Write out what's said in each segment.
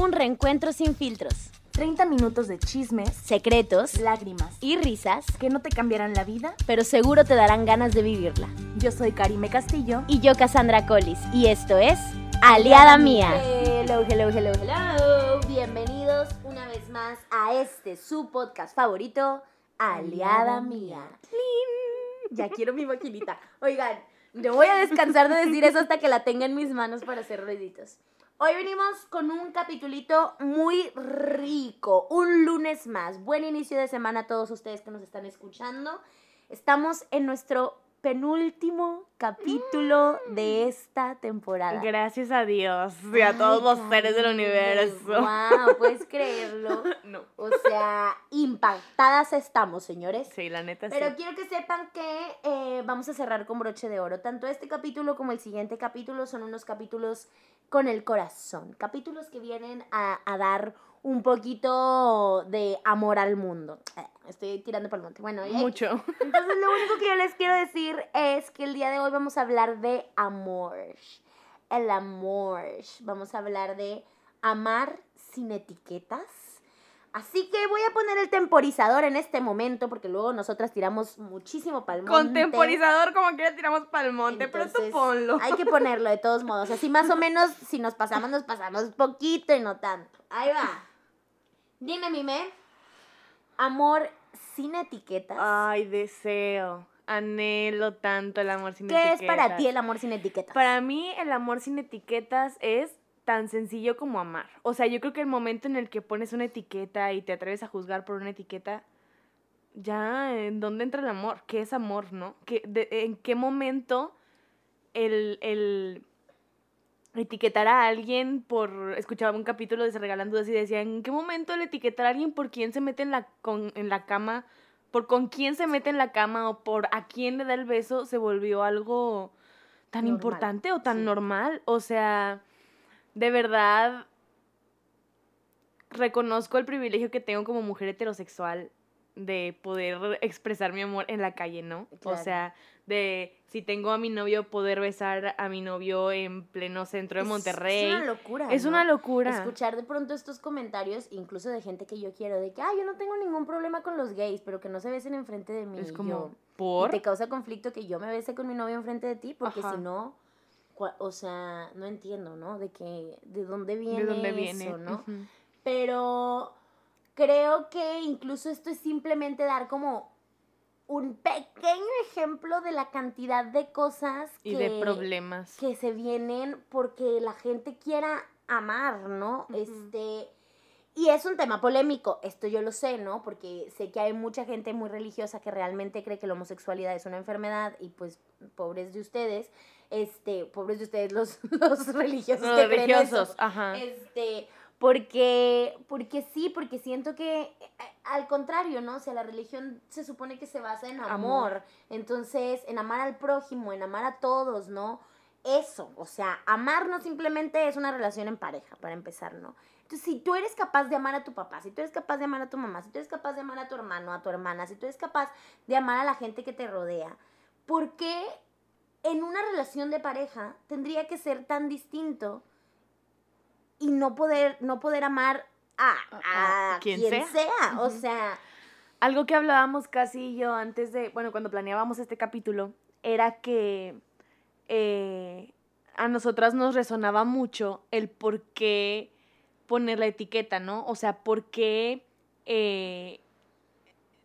Un reencuentro sin filtros, 30 minutos de chismes, secretos lágrimas, y risas, que no te cambiarán la vida. pero seguro te darán ganas de vivirla. Yo soy Karime Castillo. Y yo, Cassandra Collis, y esto es Aliada Mía. Hello, hello, hello, hello. Bienvenidos una vez más a este su podcast favorito, Aliada Mía. Ya quiero mi maquinita. Oigan, no voy a descansar de decir eso hasta que la tenga en mis manos para hacer ruiditos. Hoy venimos con un capitulito muy rico, un lunes más. Buen inicio de semana a todos ustedes que nos están escuchando. Estamos en nuestro penúltimo capítulo de esta temporada. Gracias a Dios y a todos los seres del universo. Wow, ¿puedes creerlo? No. O sea, impactadas estamos, señores. Sí, la neta Pero sí. quiero que sepan que eh, vamos a cerrar con broche de oro. Tanto este capítulo como el siguiente capítulo son unos capítulos con el corazón. Capítulos que vienen a, a dar un poquito de amor al mundo. Estoy tirando para el monte. Bueno, Mucho. entonces lo único que yo les quiero decir es que el día de hoy vamos a hablar de amor. El amor. Vamos a hablar de amar sin etiquetas. Así que voy a poner el temporizador en este momento porque luego nosotras tiramos muchísimo pa'l monte. Con temporizador como quiera tiramos para el monte, pero tú ponlo. Hay que ponerlo de todos modos. Así más o menos, si nos pasamos, nos pasamos poquito y no tanto. Ahí va. Dime, Mime. Amor sin etiquetas. Ay, deseo. Anhelo tanto el amor sin ¿Qué etiquetas. es para ti el amor sin etiquetas? Para mí el amor sin etiquetas es tan sencillo como amar. O sea, yo creo que el momento en el que pones una etiqueta y te atreves a juzgar por una etiqueta, ya, ¿en dónde entra el amor? ¿Qué es amor, no? ¿Qué, de- ¿En qué momento el, el etiquetar a alguien por... Escuchaba un capítulo de Se Regalan Dudas y decía, ¿en qué momento el etiquetar a alguien por quién se mete en la, con, en la cama, por con quién se mete en la cama o por a quién le da el beso se volvió algo tan Normal, importante o tan sí. normal? O sea, de verdad reconozco el privilegio que tengo como mujer heterosexual de poder expresar mi amor en la calle, ¿no? Claro. O sea, de si tengo a mi novio, poder besar a mi novio en pleno centro de Monterrey. Es una locura. Es ¿no? una locura. Escuchar de pronto estos comentarios, incluso de gente que yo quiero, de que, ah, yo no tengo ningún problema con los gays, pero que no se besen enfrente de mí. Es como, yo, ¿por? Y te causa conflicto que yo me bese con mi novio enfrente de ti, porque Ajá. si no, o sea, no entiendo, ¿no? De que, de dónde viene ¿De dónde viene? eso, ¿no? Pero creo que incluso esto es simplemente dar como un pequeño ejemplo de la cantidad de cosas Y que, de problemas. que se vienen porque la gente quiera amar, ¿no? Este y es un tema polémico, esto yo lo sé, ¿no? Porque sé que hay mucha gente muy religiosa que realmente cree que la homosexualidad es una enfermedad y pues pobres de ustedes, este, pobres de ustedes los, los religiosos Los que creen eso. religiosos, ajá. Este, porque, porque sí, porque siento que eh, al contrario, ¿no? O sea, la religión se supone que se basa en amor. Amor. Entonces, en amar al prójimo, en amar a todos, ¿no? Eso, o sea, amar no simplemente es una relación en pareja, para empezar, ¿no? Entonces, si tú eres capaz de amar a tu papá, si tú eres capaz de amar a tu mamá, si tú eres capaz de amar a tu hermano, a tu hermana, si tú eres capaz de amar a la gente que te rodea, ¿por qué en una relación de pareja tendría que ser tan distinto y no poder, no poder amar a, a A quien quien, sea. sea? O sea, Algo que hablábamos casi yo antes de, bueno, cuando planeábamos este capítulo, era que eh, a nosotras nos resonaba mucho el por qué poner la etiqueta, ¿no? O sea, por qué eh,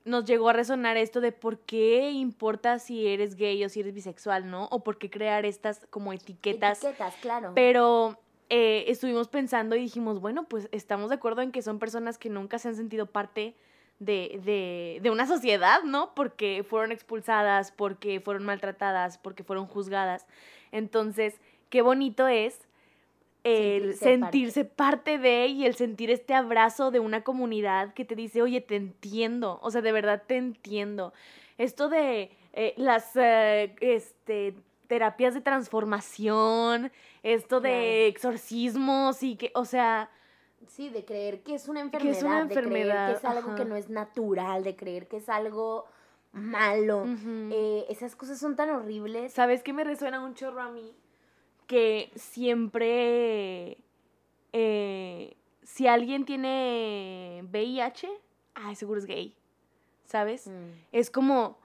nos llegó a resonar esto de por qué importa si eres gay o si eres bisexual, ¿no? O por qué crear estas como etiquetas etiquetas, claro. pero eh, estuvimos pensando y dijimos, bueno, pues estamos de acuerdo en que son personas que nunca se han sentido parte de, de, de una sociedad, ¿no? Porque fueron expulsadas, porque fueron maltratadas, porque fueron juzgadas. Entonces, qué bonito es el Sentirse sentirse parte. de y el sentir este abrazo de una comunidad que te dice, oye, te entiendo, o sea, de verdad te entiendo. Esto de eh, las eh, este, terapias de transformación, esto de Claro. exorcismos y que, o sea, Sí, de creer que es una Que enfermedad, es una de creer enfermedad, que es algo ajá. que no es natural, de creer que es algo malo. Eh, esas cosas son tan horribles. ¿Sabes qué me resuena un chorro a mí? Que siempre eh, si alguien tiene VIH, ay, seguro es gay, ¿sabes? Mm. Es como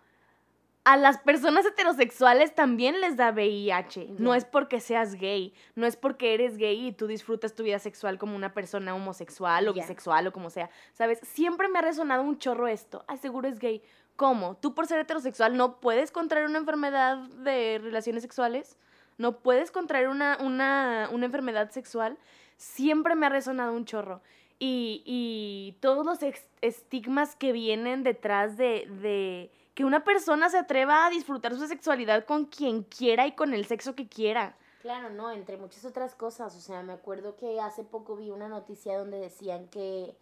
a las personas heterosexuales también les da VIH. No es porque seas gay, no es porque eres gay y tú disfrutas tu vida sexual como una persona homosexual o bisexual o como sea. ¿Sabes? Siempre me ha resonado un chorro esto. Ay, seguro es gay. ¿Cómo? ¿Tú por ser heterosexual no puedes contraer una enfermedad de relaciones sexuales? ¿No puedes contraer una, una, una enfermedad sexual? Siempre me ha resonado un chorro. Y, y todos los estigmas que vienen detrás de, de que una persona se atreva a disfrutar su sexualidad con quien quiera y con el sexo que quiera. Claro, no, entre muchas otras cosas. O sea, me acuerdo que hace poco vi una noticia donde decían que,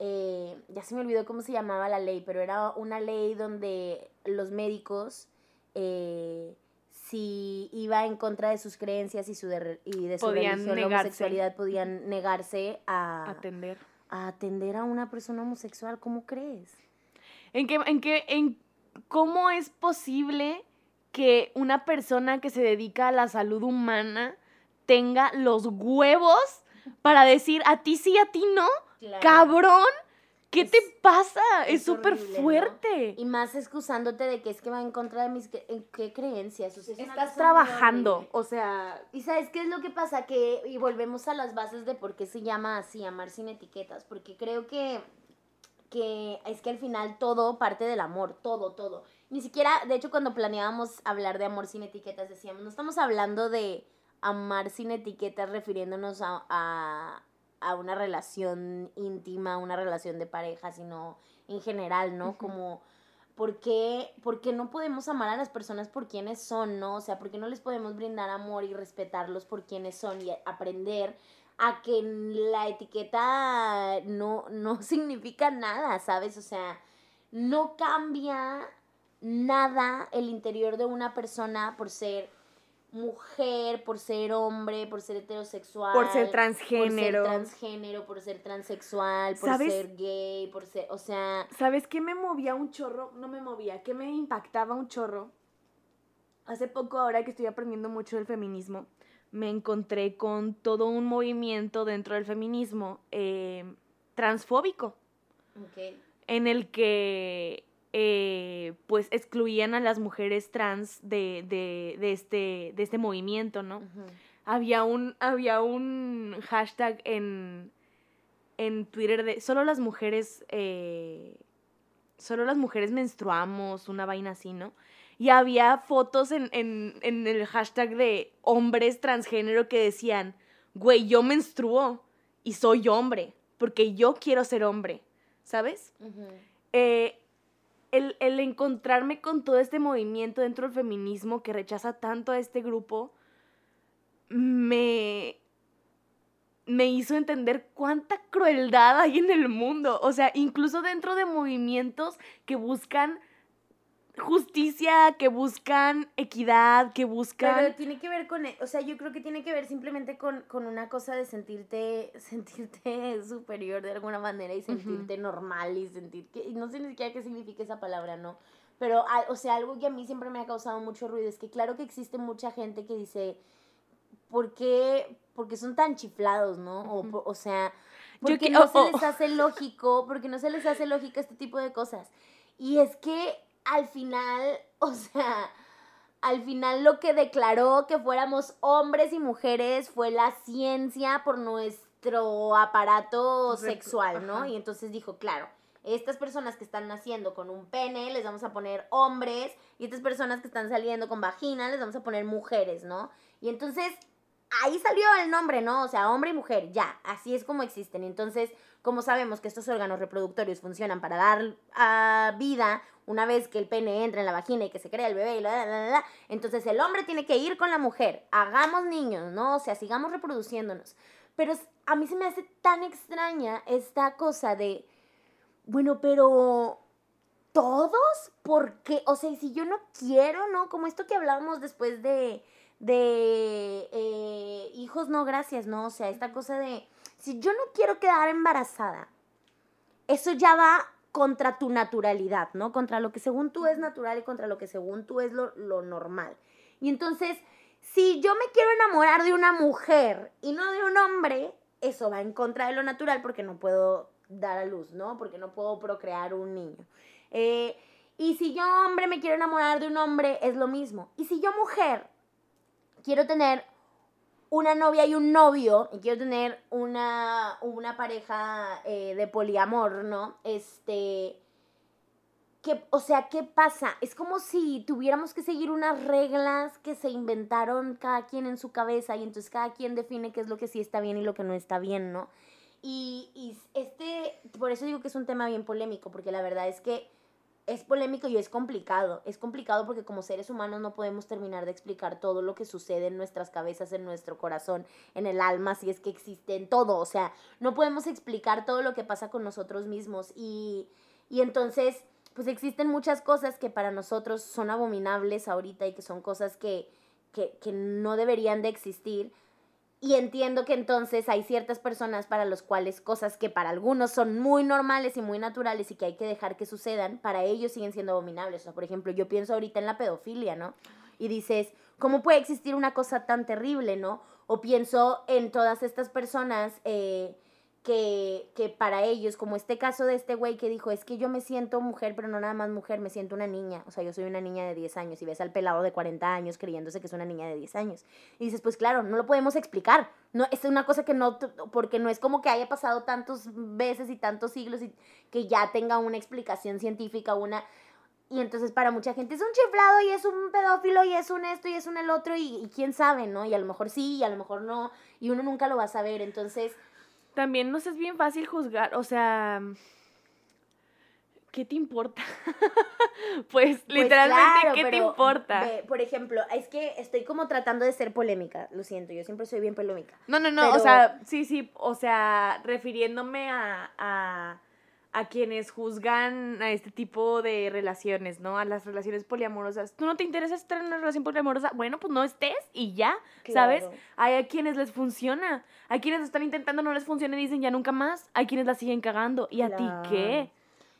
eh, ya se me olvidó cómo se llamaba la ley, pero era una ley donde los médicos, eh, si iba en contra de sus creencias y, su de, y de su Podían religión, negarse. homosexualidad, podían negarse a, Atender. a atender a una persona homosexual. ¿Cómo crees? ¿En qué, en qué, en cómo es posible que una persona que se dedica a la salud humana tenga los huevos para decir a ti sí, a ti no? ¡Cabrón! ¿Qué Es- te pasa? es súper fuerte. Y más excusándote de que es que va en contra de mis cre- en qué creencias. O sea, es una Estás trabajando. O sea, ¿Y sabes qué es lo que pasa? Que, y volvemos a las bases de por qué se llama así, amar sin etiquetas, porque creo que, que es que al final todo parte del amor, todo, todo. Ni siquiera, de hecho, cuando planeábamos hablar de amor sin etiquetas, decíamos, no estamos hablando de amar sin etiquetas refiriéndonos a, a, a una relación íntima, una relación de pareja, sino en general, ¿no? Como... ¿Por qué, por qué no podemos amar a las personas por quienes son, no? O sea, ¿por qué no les podemos brindar amor y respetarlos por quienes son y aprender a que la etiqueta no, no significa nada, ¿sabes? O sea, no cambia nada el interior de una persona por ser mujer, por ser hombre, por ser heterosexual. por ser Por transgénero. ser transgénero, por ser transexual, por ¿Sabes? ser gay, por ser, o sea, ¿Sabes qué me movía un chorro? No me movía, ¿qué me impactaba un chorro? Hace poco, ahora que estoy aprendiendo mucho del feminismo, me encontré con todo un movimiento dentro del feminismo eh, transfóbico, en el que eh, pues excluían a las mujeres trans de, de, de este, de este movimiento, ¿no? Había un, había un hashtag en, en Twitter de solo las mujeres, eh, solo las mujeres menstruamos, una vaina así, ¿no? Y había fotos en, en, en el hashtag de hombres transgénero que decían, güey, yo menstruo y soy hombre, porque yo quiero ser hombre, ¿sabes? Eh, el, el encontrarme con todo este movimiento dentro del feminismo que rechaza tanto a este grupo, me, me hizo entender cuánta crueldad hay en el mundo. O sea, incluso dentro de movimientos que buscan justicia, que buscan equidad, que buscan... Pero tiene que ver con, e- o sea, yo creo que tiene que ver simplemente con, con una cosa de sentirte, sentirte superior de alguna manera y sentirte normal y sentir que, y no sé ni siquiera qué significa esa palabra, ¿no? Pero, o sea, algo que a mí siempre me ha causado mucho ruido es que claro que existe mucha gente que dice, ¿por qué? Porque son tan chiflados, ¿no? O, o sea, porque que- no se les hace lógico, porque no se les hace lógica este tipo de cosas. Y es que al final, o sea, al final lo que declaró que fuéramos hombres y mujeres fue la ciencia por nuestro aparato sexual, ¿no? ajá. Y entonces dijo, claro, estas personas que están naciendo con un pene les vamos a poner hombres y estas personas que están saliendo con vagina les vamos a poner mujeres, ¿no? Y entonces ahí salió el nombre, ¿no? O sea, hombre y mujer, ya, así es como existen. Entonces, como sabemos que estos órganos reproductorios funcionan para dar a vida una vez que el pene entra en la vagina y que se crea el bebé y la, la, la, la, entonces el hombre tiene que ir con la mujer, hagamos niños, ¿no? O sea, sigamos reproduciéndonos. Pero a mí se me hace tan extraña esta cosa de, bueno, pero todos, ¿por qué? O sea, si yo no quiero, ¿no? Como esto que hablábamos después de, de eh, hijos, no, gracias, ¿no? O sea, esta cosa de, si yo no quiero quedar embarazada, eso ya va contra tu naturalidad, ¿no? Contra lo que según tú es natural y contra lo que según tú es lo, lo normal. Y entonces, si yo me quiero enamorar de una mujer y no de un hombre, eso va en contra de lo natural porque no puedo dar a luz, ¿no? Porque no puedo procrear un niño. Eh, y si yo hombre me quiero enamorar de un hombre, es lo mismo. Y si yo mujer quiero tener una novia y un novio, y quiero tener una, una pareja eh, de poliamor, ¿no? Este, que, o sea, ¿qué pasa? Es como si tuviéramos que seguir unas reglas que se inventaron cada quien en su cabeza y entonces cada quien define qué es lo que sí está bien y lo que no está bien, ¿no? Y, y este, por eso digo que es un tema bien polémico, porque la verdad es que es polémico y es complicado. Es complicado porque como seres humanos no podemos terminar de explicar todo lo que sucede en nuestras cabezas, en nuestro corazón, en el alma, si es que existe en todo. O sea, no podemos explicar todo lo que pasa con nosotros mismos. Y, y entonces, pues existen muchas cosas que para nosotros son abominables ahorita y que son cosas que, que, que no deberían de existir y entiendo que entonces hay ciertas personas para los cuales cosas que para algunos son muy normales y muy naturales y que hay que dejar que sucedan, para ellos siguen siendo abominables. O sea, por ejemplo, yo pienso ahorita en la pedofilia, ¿no? Y dices, ¿cómo puede existir una cosa tan terrible, ¿no? O pienso en todas estas personas eh, que, que para ellos, como este caso de este güey que dijo, es que yo me siento mujer, pero no nada más mujer, me siento una niña. O sea, yo soy una niña de 10 años y ves al pelado de 40 años creyéndose que es una niña de 10 años. Y dices, pues claro, no lo podemos explicar. No, es una cosa que no, porque no es como que haya pasado tantos veces y tantos siglos y que ya tenga una explicación científica, una... Y entonces para mucha gente es un chiflado y es un pedófilo y es un esto y es un el otro y, y quién sabe, ¿no? Y a lo mejor sí y a lo mejor no y uno nunca lo va a saber. Entonces también nos es bien fácil juzgar, o sea, ¿qué te importa? pues, literalmente, ¿qué te importa? por ejemplo, es que estoy como tratando de ser polémica, lo siento, yo siempre soy bien polémica. No, no, no, o sea, sí, sí, o sea, refiriéndome a, a a quienes juzgan a este tipo de relaciones, ¿no? A las relaciones poliamorosas. ¿Tú no te interesa estar en una relación poliamorosa? Bueno, pues no estés y ya, ¿sabes? Hay a quienes les funciona. Hay quienes están intentando, no les funciona y dicen ya nunca más. Hay quienes la siguen cagando. ¿Y a ti qué?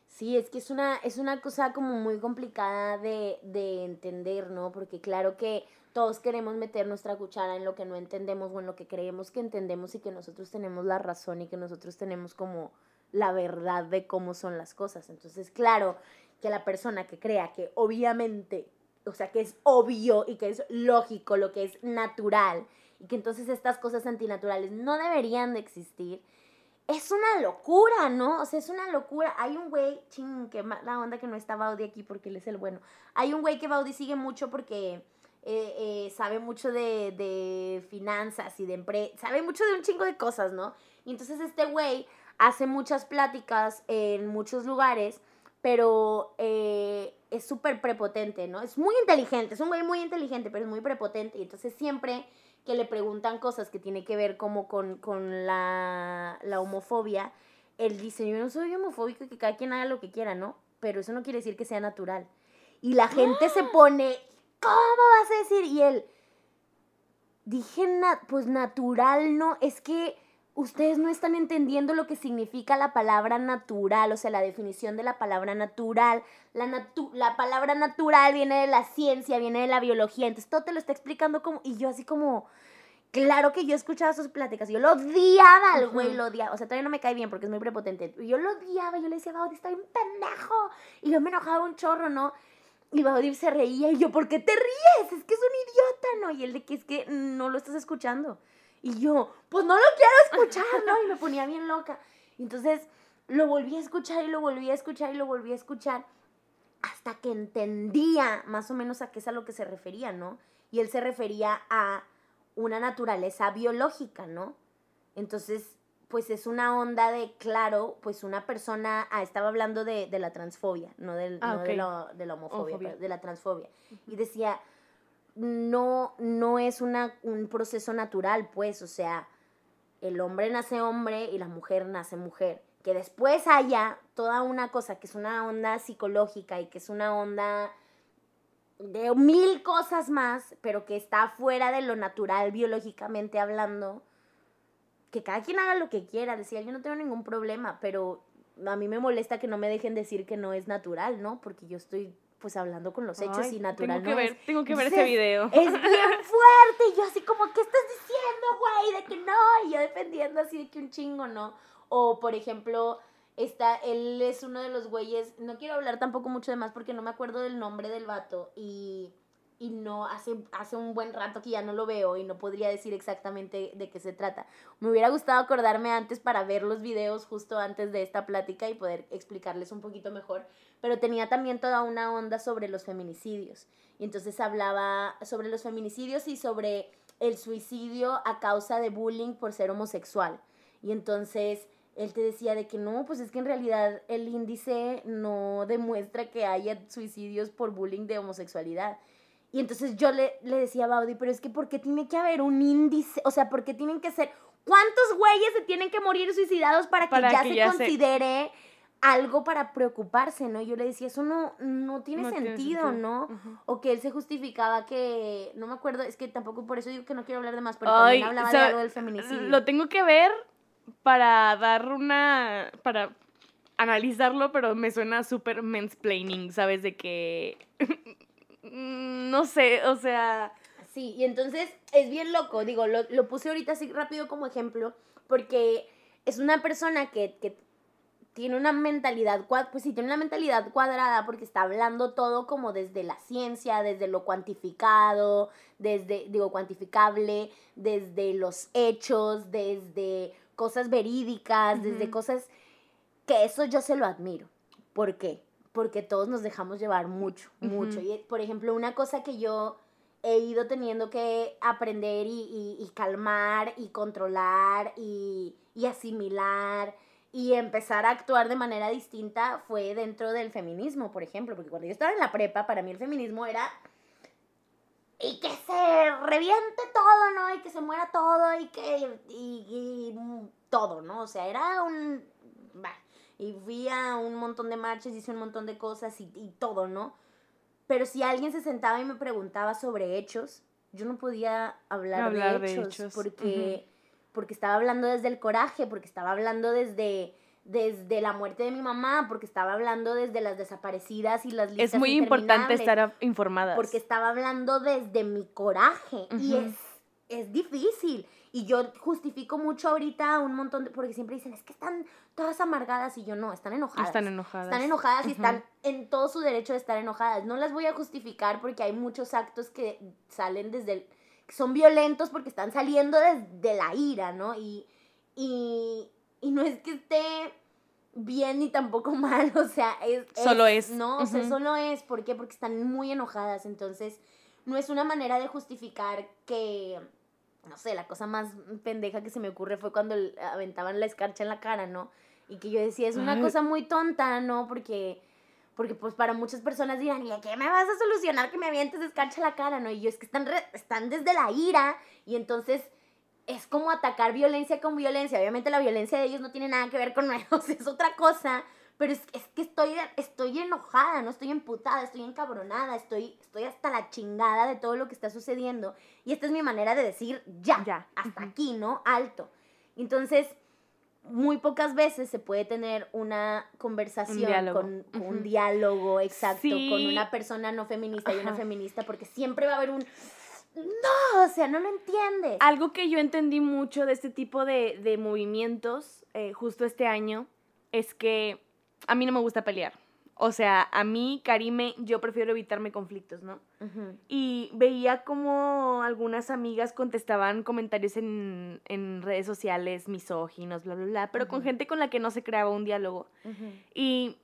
Sí, es que es una, es una cosa como muy complicada de, de entender, ¿no? Porque claro que todos queremos meter nuestra cuchara en lo que no entendemos o en lo que creemos que entendemos y que nosotros tenemos la razón y que nosotros tenemos como la verdad de cómo son las cosas. Entonces, claro, que la persona que crea que obviamente, o sea, que es obvio y que es lógico, lo que es natural, y que entonces estas cosas antinaturales no deberían de existir, es una locura, ¿no? O sea, es una locura. Hay un güey, ching, que la onda que no está Baudi aquí porque él es el bueno. Hay un güey que Baudi sigue mucho porque eh, eh, sabe mucho de, de finanzas y de empresa, sabe mucho de un chingo de cosas, ¿no? Y entonces este güey hace muchas pláticas en muchos lugares, pero eh, es súper prepotente, ¿no? Es muy inteligente, es un güey muy inteligente, pero es muy prepotente. Y entonces siempre que le preguntan cosas que tiene que ver como con, con la, la homofobia, él dice, yo no soy homofóbico y que cada quien haga lo que quiera, ¿no? Pero eso no quiere decir que sea natural. Y la gente se pone, ¿cómo vas a decir? Y él, dije, pues natural, ¿no? Es que ustedes no están entendiendo lo que significa la palabra natural, o sea, la definición de la palabra natural. La, la palabra natural viene de la ciencia, viene de la biología, entonces todo te lo está explicando como, y yo así como, claro que yo escuchaba sus pláticas, yo lo odiaba al güey, lo odiaba, o sea, todavía no me cae bien porque es muy prepotente, yo lo odiaba, yo le decía, Baudi, está bien pendejo, y yo me enojaba un chorro, ¿no? Y Baudi se reía, y yo, ¿por qué te ríes? Es que es un idiota, ¿no? Y él de que es que no lo estás escuchando. Y yo, pues no lo quiero escuchar, ¿no? Y me ponía bien loca. Entonces lo volví a escuchar y lo volví a escuchar y lo volví a escuchar hasta que entendía más o menos a qué es a lo que se refería, ¿no? Y él se refería a una naturaleza biológica, ¿no? Entonces, pues es una onda de, claro, pues una persona, ah, estaba hablando de, la transfobia, no, del, ah, de, la homofobia, de la transfobia. Y decía, no, no es una, un proceso natural, pues, o sea, el hombre nace hombre y la mujer nace mujer. Que después haya toda una cosa que es una onda psicológica y que es una onda de mil cosas más, pero que está fuera de lo natural biológicamente hablando, que cada quien haga lo que quiera, decía, yo no tengo ningún problema, pero a mí me molesta que no me dejen decir que no es natural, ¿no? Porque yo estoy pues hablando con los hechos Ay, y natural Tengo que ver, tengo que ver ese video. Es bien fuerte. Y yo así como, ¿qué estás diciendo, güey? De que no. Y yo defendiendo así de que un chingo, ¿no? O, por ejemplo, está, él es uno de los güeyes, no quiero hablar tampoco mucho de más porque no me acuerdo del nombre del vato. Y, y no, hace, hace un buen rato que ya no lo veo y no podría decir exactamente de qué se trata. Me hubiera gustado acordarme antes para ver los videos justo antes de esta plática y poder explicarles un poquito mejor. Pero tenía también toda una onda sobre los feminicidios. Y entonces hablaba sobre los feminicidios y sobre el suicidio a causa de bullying por ser homosexual. Y entonces él te decía de que no, pues es que en realidad el índice no demuestra que haya suicidios por bullying de homosexualidad. Y entonces yo le, le decía a Baudi, pero es que ¿por qué tiene que haber un índice? O sea, ¿por qué tienen que ser... ¿Cuántos güeyes se tienen que morir suicidados para que Para ya que se ya se- considere algo para preocuparse, ¿no? Yo le decía, eso no, no tiene No tiene sentido, sentido. ¿no? Ujú. O que él se justificaba que, no me acuerdo, es que tampoco por eso digo que no quiero hablar de más, pero Ay, también hablaba de sabe- algo del feminicidio. Lo tengo que ver para dar una. para analizarlo, pero me suena súper mansplaining, ¿sabes? De que. No sé, o sea. Sí, y entonces es bien loco, digo, lo, lo puse ahorita así rápido como ejemplo, porque es una persona que, que tiene una mentalidad, pues sí, tiene una mentalidad cuadrada porque está hablando todo como desde la ciencia, desde lo cuantificado, desde, digo, cuantificable, desde los hechos, desde cosas verídicas, desde cosas que eso yo se lo admiro. ¿Por qué? Porque todos nos dejamos llevar mucho, mucho. Y, por ejemplo, una cosa que yo he ido teniendo que aprender y, y- y calmar y controlar y, y asimilar y empezar a actuar de manera distinta fue dentro del feminismo, por ejemplo, porque cuando yo estaba en la prepa, para mí el feminismo era y que se reviente todo, ¿no? Y que se muera todo y que y, y, mm, todo, ¿no? O sea, era un bah, y fui a un montón de marchas, hice un montón de cosas y, y todo, ¿no? Pero si alguien se sentaba y me preguntaba sobre hechos, yo no podía hablar, Hablar de, de hechos, hechos, porque, porque estaba hablando desde el coraje, porque estaba hablando desde, desde la muerte de mi mamá, porque estaba hablando desde las desaparecidas y las listas Es muy importante estar informadas. Porque estaba hablando desde mi coraje y Ujú. es, es difícil. Y yo justifico mucho ahorita un montón de, porque siempre dicen, es que están todas amargadas y yo no, están enojadas. Están enojadas. Están enojadas y están en todo su derecho de estar enojadas. No las voy a justificar porque hay muchos actos que salen desde el... que son violentos porque están saliendo desde la ira, ¿no? Y, y, y no es que esté bien ni tampoco mal, o sea, es... Solo es. No, o sea, solo es. ¿Por qué? Porque están muy enojadas. Entonces, no es una manera de justificar que... No sé, la cosa más pendeja que se me ocurre fue cuando aventaban la escarcha en la cara, ¿no? Y que yo decía, es una Ay. cosa muy tonta, ¿no? Porque, porque pues para muchas personas dirán, ¿y a qué me vas a solucionar que me avientes escarcha en la cara, no? Y yo es que están, re- están desde la ira y entonces es como atacar violencia con violencia. Obviamente la violencia de ellos no tiene nada que ver con nosotros, es otra cosa. Pero es, es que estoy, estoy enojada, no estoy emputada, estoy encabronada, estoy, estoy hasta la chingada de todo lo que está sucediendo. Y esta es mi manera de decir ya, Ya, hasta aquí, ¿no? Alto. Entonces, muy pocas veces se puede tener una conversación diálogo. con, con un diálogo exacto con una persona no feminista y una feminista, porque siempre va a haber un no, o sea, no lo entiendes. Algo que yo entendí mucho de este tipo de, de movimientos eh, justo este año es que a mí no me gusta pelear. O sea, a mí, Karime, yo prefiero evitarme conflictos, ¿no? Y veía como algunas amigas contestaban comentarios en, en redes sociales misóginos, bla, bla, bla, pero con gente con la que no se creaba un diálogo. Y,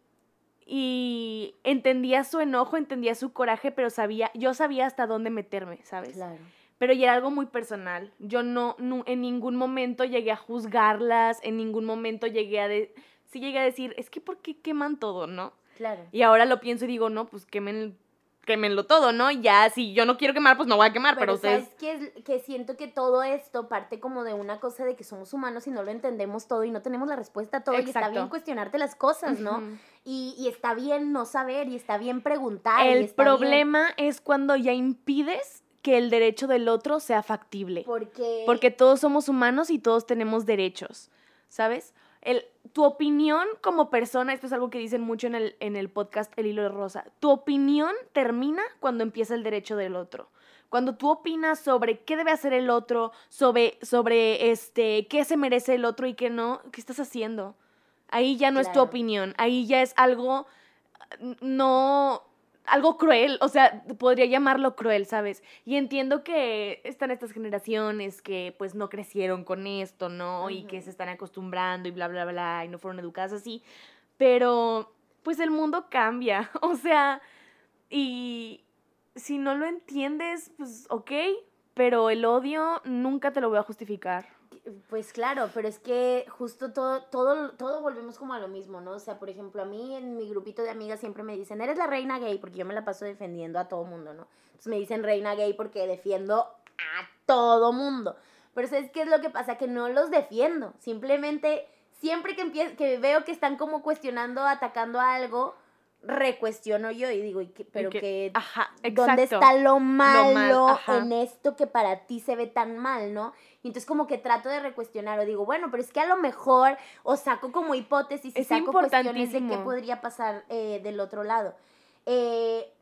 y entendía su enojo, entendía su coraje, pero sabía, yo sabía hasta dónde meterme, ¿sabes? Claro. Pero ya era algo muy personal. Yo no, en ningún momento llegué a juzgarlas, en ningún momento llegué a... De, sí llegué a decir, es que ¿por qué queman todo, no? Claro. Y ahora lo pienso y digo, no, pues quemen, quémenlo todo, ¿no? Ya, si yo no quiero quemar, pues no voy a quemar, pero, Pero, ustedes... ¿sabes qué? Es- que siento que todo esto parte como de una cosa de que somos humanos y no lo entendemos todo y no tenemos la respuesta a todo y está bien cuestionarte las cosas, ¿no? Y, y está bien no saber y está bien preguntar. y El bien- problema es cuando ya impides que el derecho del otro sea factible. Porque... Porque todos somos humanos y todos tenemos derechos, ¿sabes? el, tu opinión como persona, esto es algo que dicen mucho en el, en el podcast El Hilo de Rosa, tu opinión termina cuando empieza el derecho del otro. Cuando tú opinas sobre qué debe hacer el otro, sobre, sobre este, qué se merece el otro y qué no, ¿qué estás haciendo? Ahí ya no es tu opinión, ahí ya es algo no algo cruel, o sea, podría llamarlo cruel, ¿sabes? Y entiendo que están estas generaciones que pues no crecieron con esto, ¿no? Y que se están acostumbrando y bla, bla, bla, y no fueron educadas así, pero pues el mundo cambia, o sea, y si no lo entiendes, pues ok, pero el odio nunca te lo voy a justificar. Pues claro, pero es que justo todo, todo, todo volvemos como a lo mismo, ¿no? O sea, por ejemplo, a mí en mi grupito de amigas siempre me dicen, eres la reina gay, porque yo me la paso defendiendo a todo mundo, ¿no? Entonces me dicen reina gay porque defiendo a todo mundo. Pero ¿sabes qué es lo que pasa? Que no los defiendo. Simplemente, siempre que, empie- que veo que están como cuestionando, atacando a algo, recuestiono yo y digo, ¿y qué- pero que- que Ajá, exacto. ¿Dónde está lo malo en esto que para ti se ve tan mal, no? Y entonces como que trato de recuestionar o digo, bueno, pero es que a lo mejor o saco como hipótesis y Es saco cuestiones de qué podría pasar eh, del otro lado. Eh,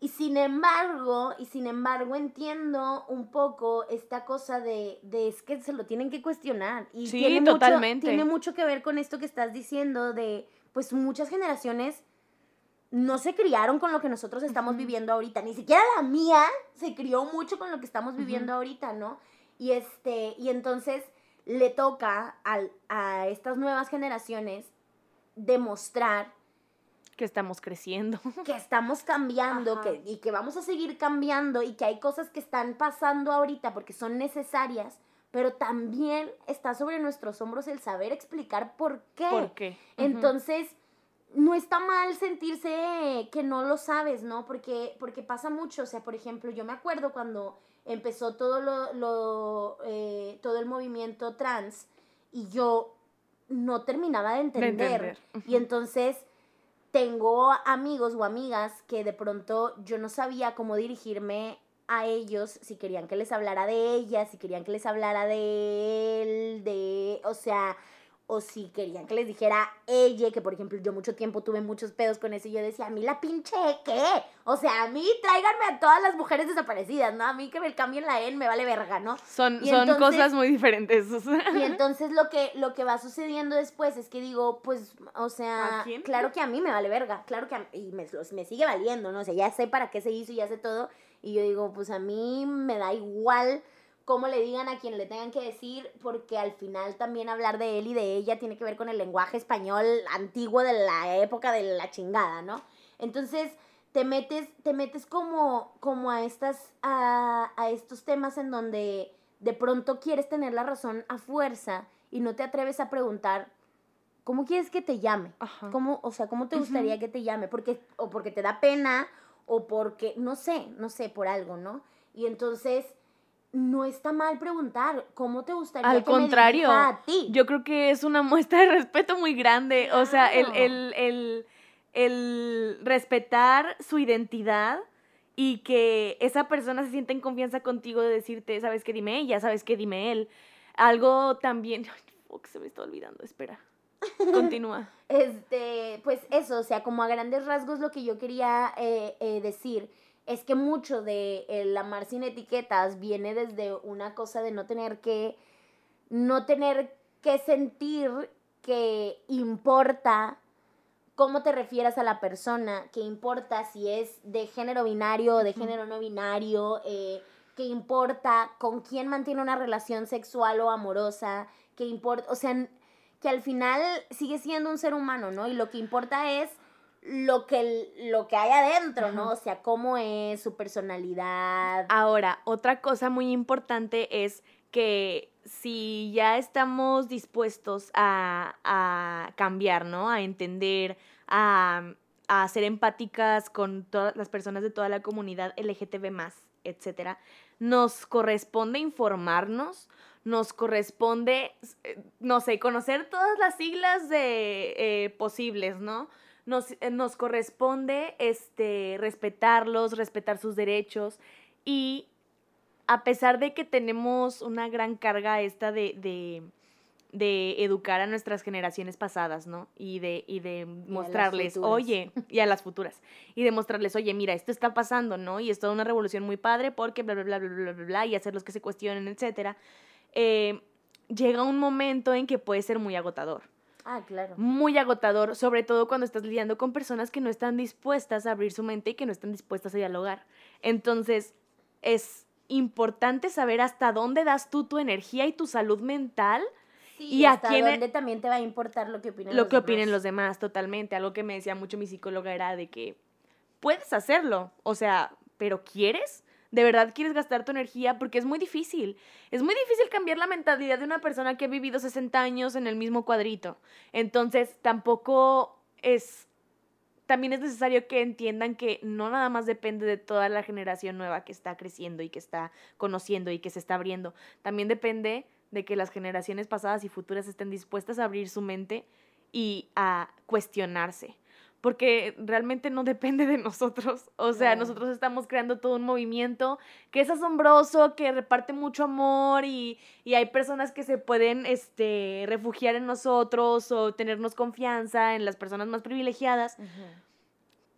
y sin embargo, y sin embargo entiendo un poco esta cosa de, de es que se lo tienen que cuestionar. Y Sí, tiene totalmente. Mucho, tiene mucho que ver con esto que estás diciendo de, pues muchas generaciones no se criaron con lo que nosotros estamos viviendo ahorita. Ni siquiera la mía se crió mucho con lo que estamos viviendo ahorita, ¿no? Y este, y entonces le toca al- a estas nuevas generaciones demostrar Que estamos creciendo. que estamos cambiando que, y que vamos a seguir cambiando y que hay cosas que están pasando ahorita porque son necesarias, pero también está sobre nuestros hombros el saber explicar por qué. ¿Por qué? Entonces, no está mal sentirse que no lo sabes, ¿no? Porque, porque pasa mucho. O sea, por ejemplo, yo me acuerdo cuando empezó todo lo, lo, eh, todo el movimiento trans y yo no terminaba de De entender. entender. Y entonces tengo amigos o amigas que de pronto yo no sabía cómo dirigirme a ellos, si querían que les hablara de ella, si querían que les hablara de él, de, o sea, o si querían que les dijera ella, que por ejemplo yo mucho tiempo tuve muchos pedos con eso y yo decía, a mí la pinche qué, o sea, a mí tráiganme a todas las mujeres desaparecidas, ¿no? A mí que me cambien la N me vale verga, ¿no? Son, Y son entonces- cosas muy diferentes. Y entonces lo que, lo que va sucediendo después es que digo, pues, o sea, claro que a mí me vale verga, claro que a- y me, me sigue valiendo, ¿no? O sea, ya sé para qué se hizo y ya sé todo. Y yo digo, pues a mí me da igual cómo le digan a quien le tengan que decir, porque al final también hablar de él y de ella tiene que ver con el lenguaje español antiguo de la época de la chingada, ¿no? Entonces, te metes, te metes como, como a estas, a, a estos temas en donde de pronto quieres tener la razón a fuerza y no te atreves a preguntar, ¿cómo quieres que te llame? Ajá. ¿Cómo, o sea, ¿cómo te gustaría que te llame? Porque, o porque te da pena, o porque, no sé, no sé, por algo, ¿no? Y entonces, no está mal preguntar, ¿cómo te gustaría Al que contrario, dirija a ti? Yo creo que es una muestra de respeto muy grande. O sea, el, el, el, el respetar su identidad y que esa persona se sienta en confianza contigo de decirte, sabes que dime ella, sabes que dime él. Algo también. Se me está olvidando, espera. Continúa. Este, pues eso, o sea, como a grandes rasgos lo que yo quería eh, eh, decir es que mucho de el amar sin etiquetas viene desde una cosa de no tener que, no tener que sentir que importa cómo te refieras a la persona, que importa si es de género binario o de género no binario, eh, que importa con quién mantiene una relación sexual o amorosa, que importa, o sea, que al final sigue siendo un ser humano, ¿no? Y lo que importa es lo que, lo que hay adentro, ¿no? O sea, cómo es su personalidad. Ahora, otra cosa muy importante es que si ya estamos dispuestos a, a cambiar, ¿no? A entender, a, a ser empáticas con todas las personas de toda la comunidad LGTB etcétera, nos corresponde informarnos, nos corresponde, eh, no sé, conocer todas las siglas de eh, posibles, ¿no? Nos, eh, nos corresponde este, respetarlos, respetar sus derechos y a pesar de que tenemos una gran carga esta de, de, de educar a nuestras generaciones pasadas, ¿no? Y de, y de las mostrarles, oye, y a las futuras, y de mostrarles, oye, mira, esto está pasando, ¿no? Y es toda una revolución muy padre porque bla, bla, bla, bla, bla, bla, bla, y hacerlos que se cuestionen, etcétera. Eh, llega un momento en que puede ser muy agotador Ah, claro. muy agotador, sobre todo cuando estás lidiando con personas que no están dispuestas a abrir su mente y que no están dispuestas a dialogar. Entonces, es importante saber hasta dónde das tú tu energía y tu salud mental, Sí, y a hasta quién e- dónde también te va a importar lo que opinen lo los que opinen los demás, totalmente. Algo que me decía mucho mi psicóloga era de que puedes hacerlo, o sea, pero ¿quieres? ¿De verdad quieres gastar tu energía? Porque es muy difícil. Es muy difícil cambiar la mentalidad de una persona que ha vivido 60 años en el mismo cuadrito. Entonces, tampoco es... También es necesario que entiendan que no nada más depende de toda la generación nueva que está creciendo y que está conociendo y que se está abriendo. También depende de que las generaciones pasadas y futuras estén dispuestas a abrir su mente y a cuestionarse. Porque realmente no depende de nosotros. O sea, Claro. nosotros estamos creando todo un movimiento que es asombroso, que reparte mucho amor y, y hay personas que se pueden este, refugiar en nosotros o tenernos confianza en las personas más privilegiadas.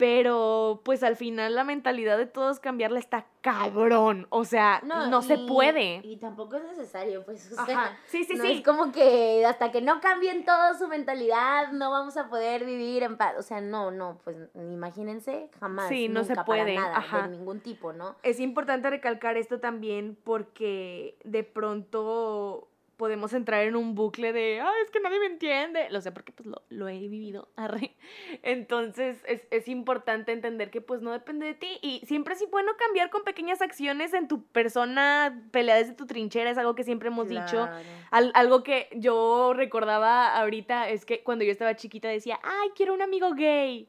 Pero pues al final la mentalidad de todos cambiarla está cabrón. O sea, no, se y- puede. Y tampoco es necesario, pues. O sea. Sí, sí, no sí. es como que hasta que no cambien toda su mentalidad, no vamos a poder vivir en paz. O sea, no, no, pues imagínense, jamás. Sí, no se nunca, para puede, nada, ajá. de ningún tipo, ¿no? Es importante recalcar esto también porque de pronto podemos entrar en un bucle de, ah, es que nadie me entiende. Lo sé porque pues lo, lo he vivido. arre. Entonces es, es importante entender que pues no depende de ti y siempre es bueno cambiar con pequeñas acciones en tu persona, pelea desde tu trinchera, es algo que siempre hemos dicho. Al- algo que yo recordaba ahorita es que cuando yo estaba chiquita decía, ay, quiero un amigo gay.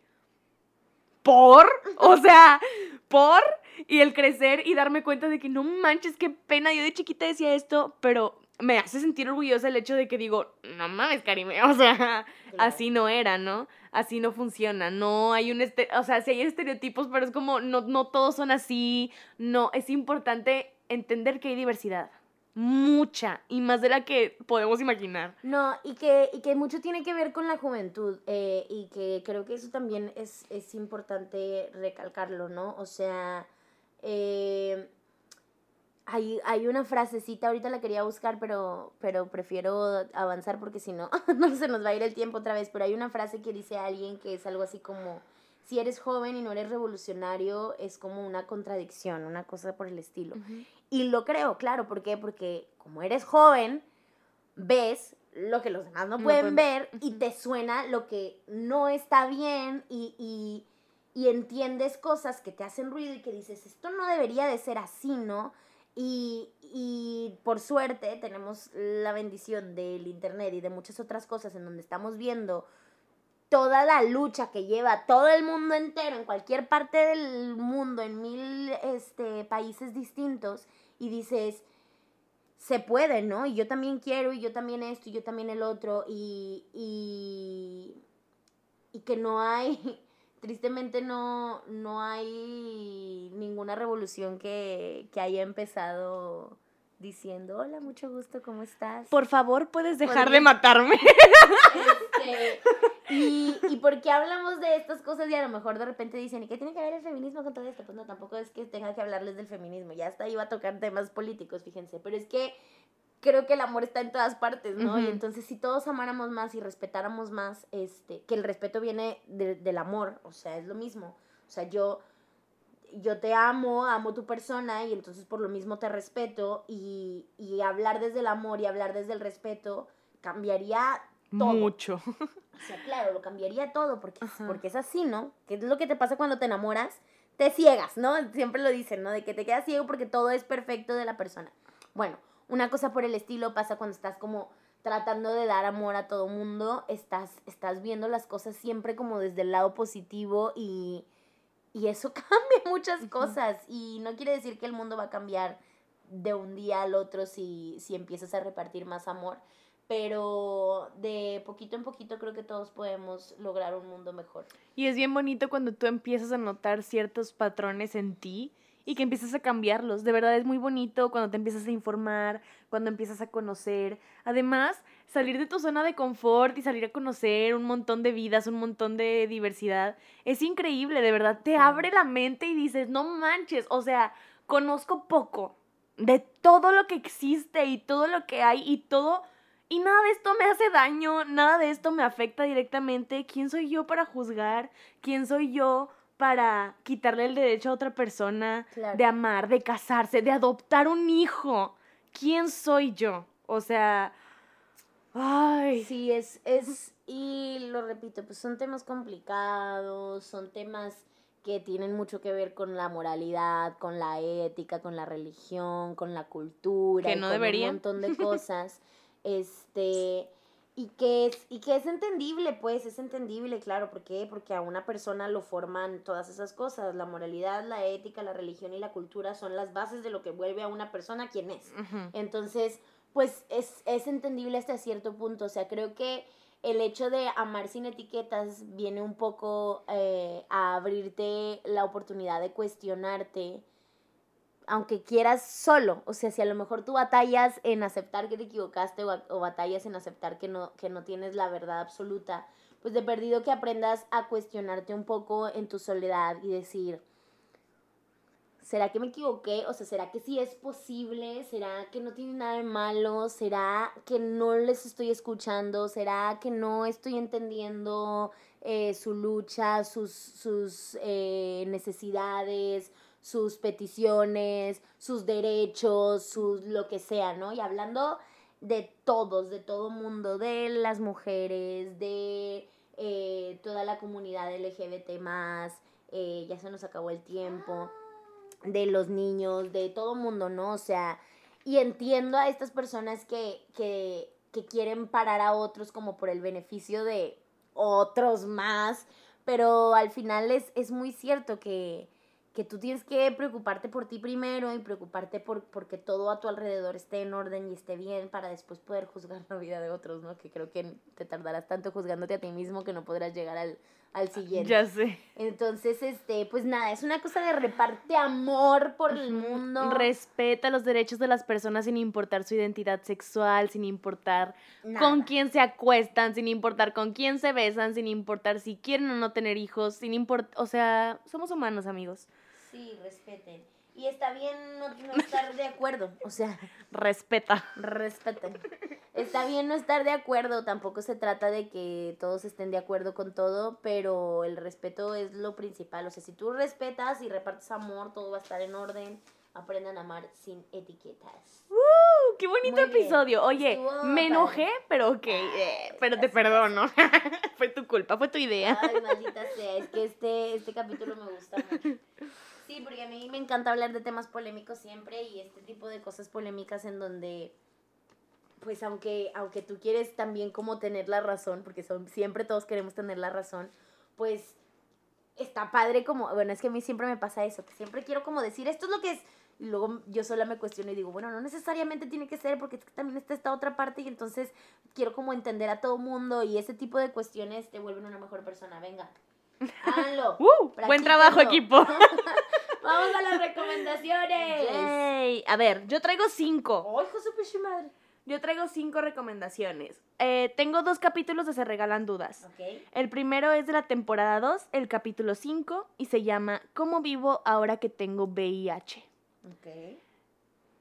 ¿Por? O sea, ¿por? Y el crecer y darme cuenta de que no manches, qué pena. Yo de chiquita decía esto, pero me hace sentir orgullosa el hecho de que digo, no mames, Karime, o sea, así no era, ¿no? Así no funciona, no hay un, este o sea, sí hay estereotipos, pero es como, no, no todos son así, no, es importante entender que hay diversidad, mucha, y más de la que podemos imaginar. No, y que, y que mucho tiene que ver con la juventud, eh, y que creo que eso también es, es importante recalcarlo, ¿no? O sea, eh, hay, hay una frasecita, ahorita la quería buscar, pero, pero prefiero avanzar porque si no, no se nos va a ir el tiempo otra vez, pero hay una frase que dice alguien que es algo así como, si eres joven y no eres revolucionario, es como una contradicción, una cosa por el estilo. Y lo creo, claro, ¿por qué? Porque como eres joven, ves lo que los demás no No pueden pueden- ver y te suena lo que no está bien y, y, y entiendes cosas que te hacen ruido y que dices, esto no debería de ser así, ¿no? Y, y por suerte tenemos la bendición del Internet y de muchas otras cosas en donde estamos viendo toda la lucha que lleva todo el mundo entero, en cualquier parte del mundo, en mil este, países distintos, y dices, se puede, ¿no? Y yo también quiero, y yo también esto, y yo también el otro, y, y, y que no hay, tristemente no, no hay ninguna revolución que, que haya empezado diciendo, hola, mucho gusto, ¿cómo estás? Por favor, puedes dejar de matarme. Este, y, y por qué hablamos de estas cosas y a lo mejor de repente dicen, ¿y qué tiene que ver el feminismo con todo esto? Pues no, tampoco es que tenga que hablarles del feminismo, ya hasta iba a tocar temas políticos, fíjense, pero es que creo que el amor está en todas partes, ¿no? Y entonces si todos amáramos más y respetáramos más, este, que el respeto viene de- del amor, o sea, es lo mismo, o sea, yo yo te amo, amo tu persona y entonces por lo mismo te respeto y, y hablar desde el amor y hablar desde el respeto cambiaría todo. Mucho. O sea, claro, lo cambiaría todo porque, Ajá. porque es así, ¿no? Que es lo que te pasa cuando te enamoras, te ciegas, ¿no? Siempre lo dicen, ¿no? De que te quedas ciego porque todo es perfecto de la persona. Bueno, una cosa por el estilo pasa cuando estás como tratando de dar amor a todo mundo, estás, estás viendo las cosas siempre como desde el lado positivo y, y eso cambia muchas cosas y no quiere decir que el mundo va a cambiar de un día al otro si, si empiezas a repartir más amor, pero de poquito en poquito creo que todos podemos lograr un mundo mejor. Y es bien bonito cuando tú empiezas a notar ciertos patrones en ti y que empiezas a cambiarlos. De verdad es muy bonito cuando te empiezas a informar, cuando empiezas a conocer. Además, salir de tu zona de confort y salir a conocer un montón de vidas, un montón de diversidad, es increíble, de verdad. Te abre la mente y dices, no manches, o sea, conozco poco de todo lo que existe y todo lo que hay y todo... Y nada de esto me hace daño, nada de esto me afecta directamente. ¿Quién soy yo para juzgar? ¿Quién soy yo para quitarle el derecho a otra persona de amar, de casarse, de adoptar un hijo. ¿Quién soy yo? O sea, ay. Sí, es, es, y lo repito, pues son temas complicados, son temas que tienen mucho que ver con la moralidad, con la ética, con la religión, con la cultura, que no con deberían. un montón de cosas. este, y que es y que es entendible pues es entendible claro ¿por qué? porque a una persona lo forman todas esas cosas la moralidad la ética la religión y la cultura son las bases de lo que vuelve a una persona quien es entonces pues es, es entendible hasta cierto punto o sea creo que el hecho de amar sin etiquetas viene un poco eh, a abrirte la oportunidad de cuestionarte aunque quieras solo, o sea, si a lo mejor tú batallas en aceptar que te equivocaste o, batallas en aceptar que no, que no tienes la verdad absoluta, pues de perdido que aprendas a cuestionarte un poco en tu soledad y decir, ¿será que me equivoqué? O sea, ¿será que sí es posible? ¿Será que no tiene nada de malo? ¿Será que no les estoy escuchando? ¿Será que no estoy entendiendo eh, su lucha, sus, sus eh, necesidades? Sus peticiones, sus derechos, sus lo que sea, ¿no? Y hablando de todos, de todo mundo, de las mujeres, de eh, toda la comunidad LGBT más, eh, ya se nos acabó el tiempo, de los niños, de todo mundo, ¿no? O sea, y entiendo a estas personas que, que, que quieren parar a otros como por el beneficio de otros más, pero al final es, es muy cierto que, que tú tienes que preocuparte por ti primero y preocuparte por porque todo a tu alrededor esté en orden y esté bien para después poder juzgar la vida de otros, ¿no? Que creo que te tardarás tanto juzgándote a ti mismo que no podrás llegar al, al siguiente. Ya sé. Entonces, este, pues nada, es una cosa de reparte amor por el mundo. Respeta los derechos de las personas sin importar su identidad sexual, sin importar con quién se acuestan, sin importar con quién se besan, sin importar si quieren o no tener hijos, sin importar, o sea, somos humanos, amigos. Sí, respeten. Y está bien no, estar de acuerdo, o sea. Respeta. Respeten. Está bien no estar de acuerdo, tampoco se trata de que todos estén de acuerdo con todo, pero el respeto es lo principal. O sea, si tú respetas y repartes amor, todo va a estar en orden. Aprendan a amar sin etiquetas. ¡Uh! ¡Qué bonito episodio! Oye, me enojé, pero ok, eh, pero te perdono. fue tu culpa, fue tu idea. Ay, maldita sea, es que este, este capítulo me gusta mucho. Sí, porque a mí me encanta hablar de temas polémicos siempre y este tipo de cosas polémicas en donde, pues aunque, aunque tú quieres también como tener la razón, porque son, siempre todos queremos tener la razón, pues está padre como, bueno, es que a mí siempre me pasa eso, que siempre quiero como decir, esto es lo que es, y luego yo sola me cuestiono y digo, bueno, no necesariamente tiene que ser porque también está esta otra parte y entonces quiero como entender a todo mundo y ese tipo de cuestiones te vuelven una mejor persona, venga. Háganlo. Uh, buen trabajo, equipo. Vamos a las recomendaciones. A ver, yo traigo cinco. ¡Ay, José madre! Yo traigo cinco recomendaciones. Eh, tengo dos capítulos de Se Regalan Dudas. El primero es de la temporada 2, el capítulo 5, y se llama ¿Cómo vivo ahora que tengo VIH? Okay.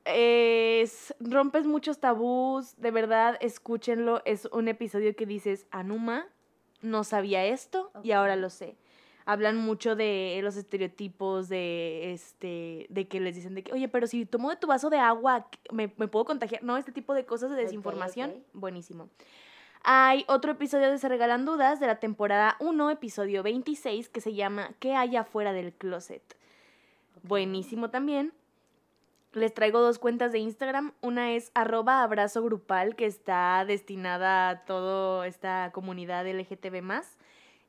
Es, rompes muchos tabús, de verdad, escúchenlo. Es un episodio que dices, Anuma, no sabía esto y ahora lo sé hablan mucho de los estereotipos, de este, de que les dicen de que, oye, pero si tomo de tu vaso de agua, ¿me, puedo contagiar? No, este tipo de cosas de desinformación, buenísimo. Hay otro episodio de Se Regalan Dudas de la temporada 1, episodio 26, que se llama ¿Qué hay afuera del closet? Buenísimo también. Les traigo dos cuentas de Instagram. Una es arroba abrazo grupal, que está destinada a toda esta comunidad LGTB.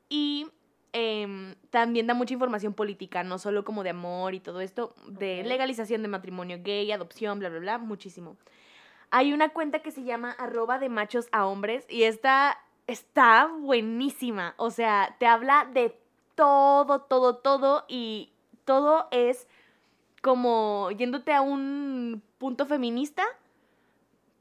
Y Em, también da mucha información política, no solo como de amor y todo esto, de legalización de matrimonio gay, adopción, bla, bla, bla, muchísimo. Hay una cuenta que se llama arroba de machos a hombres y esta está buenísima. O sea, te habla de todo, todo, todo y todo es como yéndote a un punto feminista,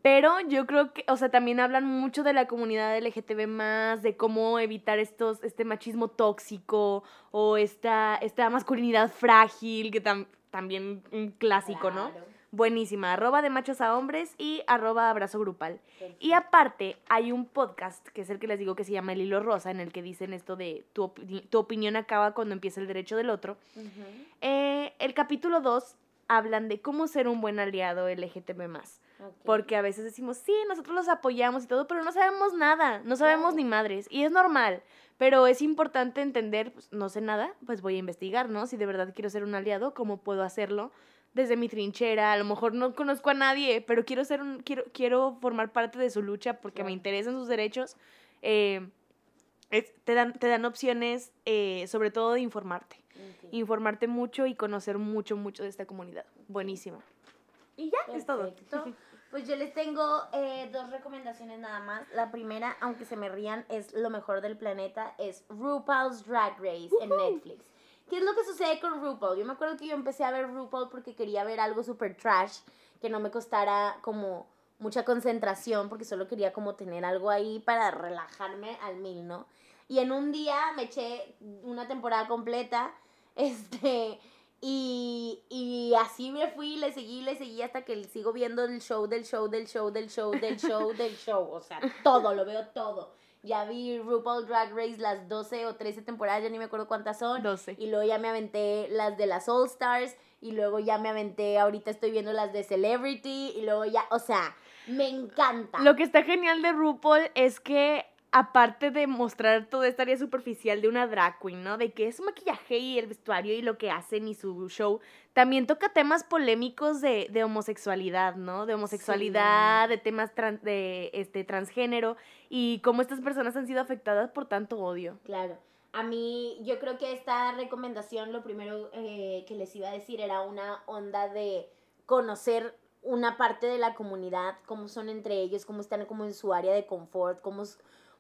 pero yo creo que, o sea, también hablan mucho de la comunidad LGTB más, de cómo evitar estos, este machismo tóxico o esta, esta masculinidad frágil, que también un clásico, ¿no? Buenísima, arroba de machos a hombres y arroba abrazo grupal. Y aparte, hay un podcast, que es el que les digo que se llama El Hilo Rosa, en el que dicen esto de tu, tu opinión acaba cuando empieza el derecho del otro. Eh, el capítulo 2 hablan de cómo ser un buen aliado LGTB más. Porque a veces decimos, sí, nosotros los apoyamos y todo, pero no sabemos nada, no sabemos ni madres. Y es normal, pero es importante entender, pues, no sé nada, pues voy a investigar, ¿no? Si de verdad quiero ser un aliado, ¿cómo puedo hacerlo? Desde mi trinchera, a lo mejor no conozco a nadie, pero quiero ser un, quiero, quiero formar parte de su lucha porque me interesan sus derechos. Eh, te, dan, te dan opciones, eh, sobre todo de informarte. Informarte mucho y conocer mucho, mucho de esta comunidad. Buenísima. Y ya, es todo. Pues yo les tengo eh, dos recomendaciones nada más. La primera, aunque se me rían, es lo mejor del planeta, es RuPaul's Drag Race en Netflix. ¿Qué es lo que sucede con RuPaul? Yo me acuerdo que yo empecé a ver RuPaul porque quería ver algo super trash, que no me costara como mucha concentración, porque solo quería como tener algo ahí para relajarme al mil, ¿no? Y en un día me eché una temporada completa, este, y, y así me fui, le seguí, le seguí hasta que sigo viendo el show del show del show del show del show del show. O sea, todo, lo veo todo. Ya vi RuPaul Drag Race las 12 o 13 temporadas, ya ni me acuerdo cuántas son. 12. Y luego ya me aventé las de las All Stars. Y luego ya me aventé, ahorita estoy viendo las de Celebrity. Y luego ya, o sea, me encanta. Lo que está genial de RuPaul es que aparte de mostrar toda esta área superficial de una drag queen, ¿no? De que es su maquillaje y el vestuario y lo que hacen y su show, también toca temas polémicos de, homosexualidad, ¿no? De homosexualidad, de temas de este, transgénero y cómo estas personas han sido afectadas por tanto odio. Claro. A mí, yo creo que esta recomendación, lo primero eh, que les iba a decir era una onda de conocer una parte de la comunidad, cómo son entre ellos, cómo están como en su área de confort, cómo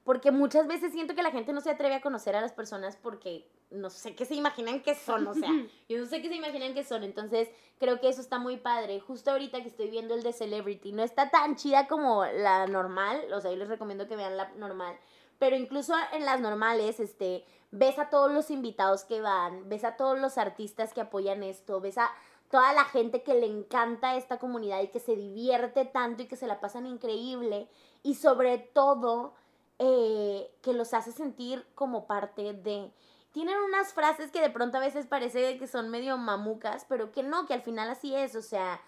porque muchas veces siento que la gente no se atreve a conocer a las personas porque no sé qué se imaginan que son, o sea, yo no sé qué se imaginan que son, entonces creo que eso está muy padre. Justo ahorita que estoy viendo el de Celebrity, no está tan chida como la normal, o sea, yo les recomiendo que vean la normal, pero incluso en las normales, este, ves a todos los invitados que van, ves a todos los artistas que apoyan esto, ves a toda la gente que le encanta esta comunidad y que se divierte tanto y que se la pasan increíble y sobre todo eh, que los hace sentir como parte de... Tienen unas frases que de pronto a veces parece que son medio mamucas, pero que no, que al final así es, o sea,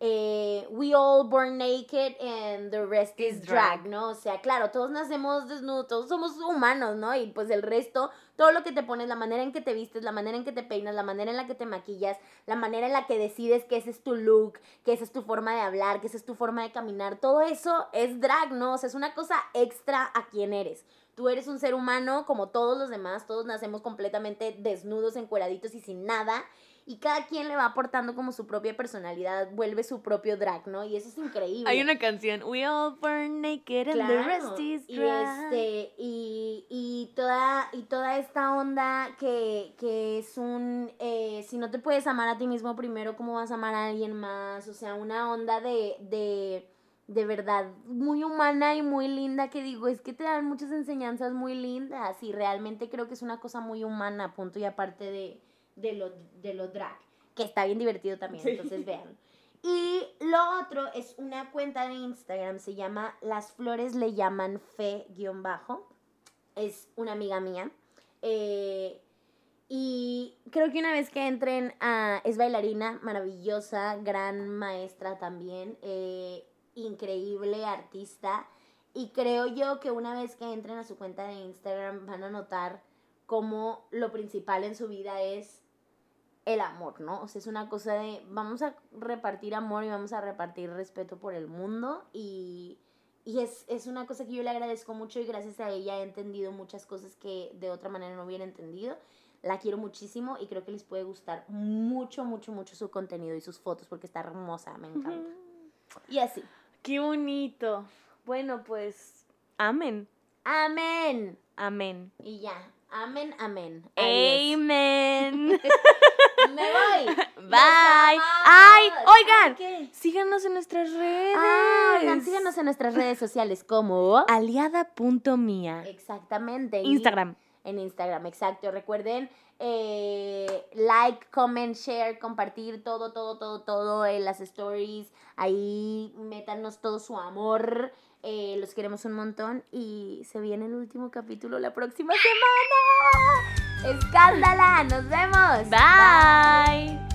eh, we all born naked and the rest is drag, ¿no? O sea, claro, todos nacemos desnudos, todos somos humanos, ¿no? Y pues el resto, todo lo que te pones, la manera en que te vistes, la manera en que te peinas, la manera en la que te maquillas, la manera en la que decides que ese es tu look, que esa es tu forma de hablar, que esa es tu forma de caminar, todo eso es drag, ¿no? O sea, es una cosa extra a quien eres. Tú eres un ser humano como todos los demás, todos nacemos completamente desnudos, encueraditos y sin nada y cada quien le va aportando como su propia personalidad, vuelve su propio drag, ¿no? Y eso es increíble. Hay una canción, We all burn naked and the rest is drag. Y, este, y, toda, y toda esta onda que, que es un, eh, si no te puedes amar a ti mismo primero, ¿cómo vas a amar a alguien más? O sea, una onda de, de, de verdad muy humana y muy linda que digo, es que te dan muchas enseñanzas muy lindas y realmente creo que es una cosa muy humana, punto y aparte de de los de lo drag, que está bien divertido también, entonces vean. Y lo otro es una cuenta de Instagram, se llama Las Flores le llaman fe-bajo, es una amiga mía. Eh, y creo que una vez que entren a... Es bailarina, maravillosa, gran maestra también, eh, increíble artista. Y creo yo que una vez que entren a su cuenta de Instagram van a notar cómo lo principal en su vida es el amor, ¿no? O sea, es una cosa de vamos a repartir amor y vamos a repartir respeto por el mundo y, y es, es, una cosa que yo le agradezco mucho y gracias a ella he entendido muchas cosas que de otra manera no hubiera entendido. La quiero muchísimo y creo que les puede gustar mucho, mucho, mucho su contenido y sus fotos porque está hermosa, me encanta. Y así. Qué bonito. Bueno, pues, amén. Amén. Amén. Y ya, amén, amén. Amen. Me voy. Bye. Ay, oigan. ¿Qué? Síganos en nuestras redes. Ah, oigan, síganos en nuestras redes sociales como Aliada.mía. exactamente y- Instagram. en Instagram, exacto. Recuerden eh, like, comment, share, compartir todo, todo, todo, todo en las stories. Ahí métanos todo su amor. Eh, los queremos un montón y se viene el último capítulo la próxima semana. Escándala, nos vemos. Bye. Bye.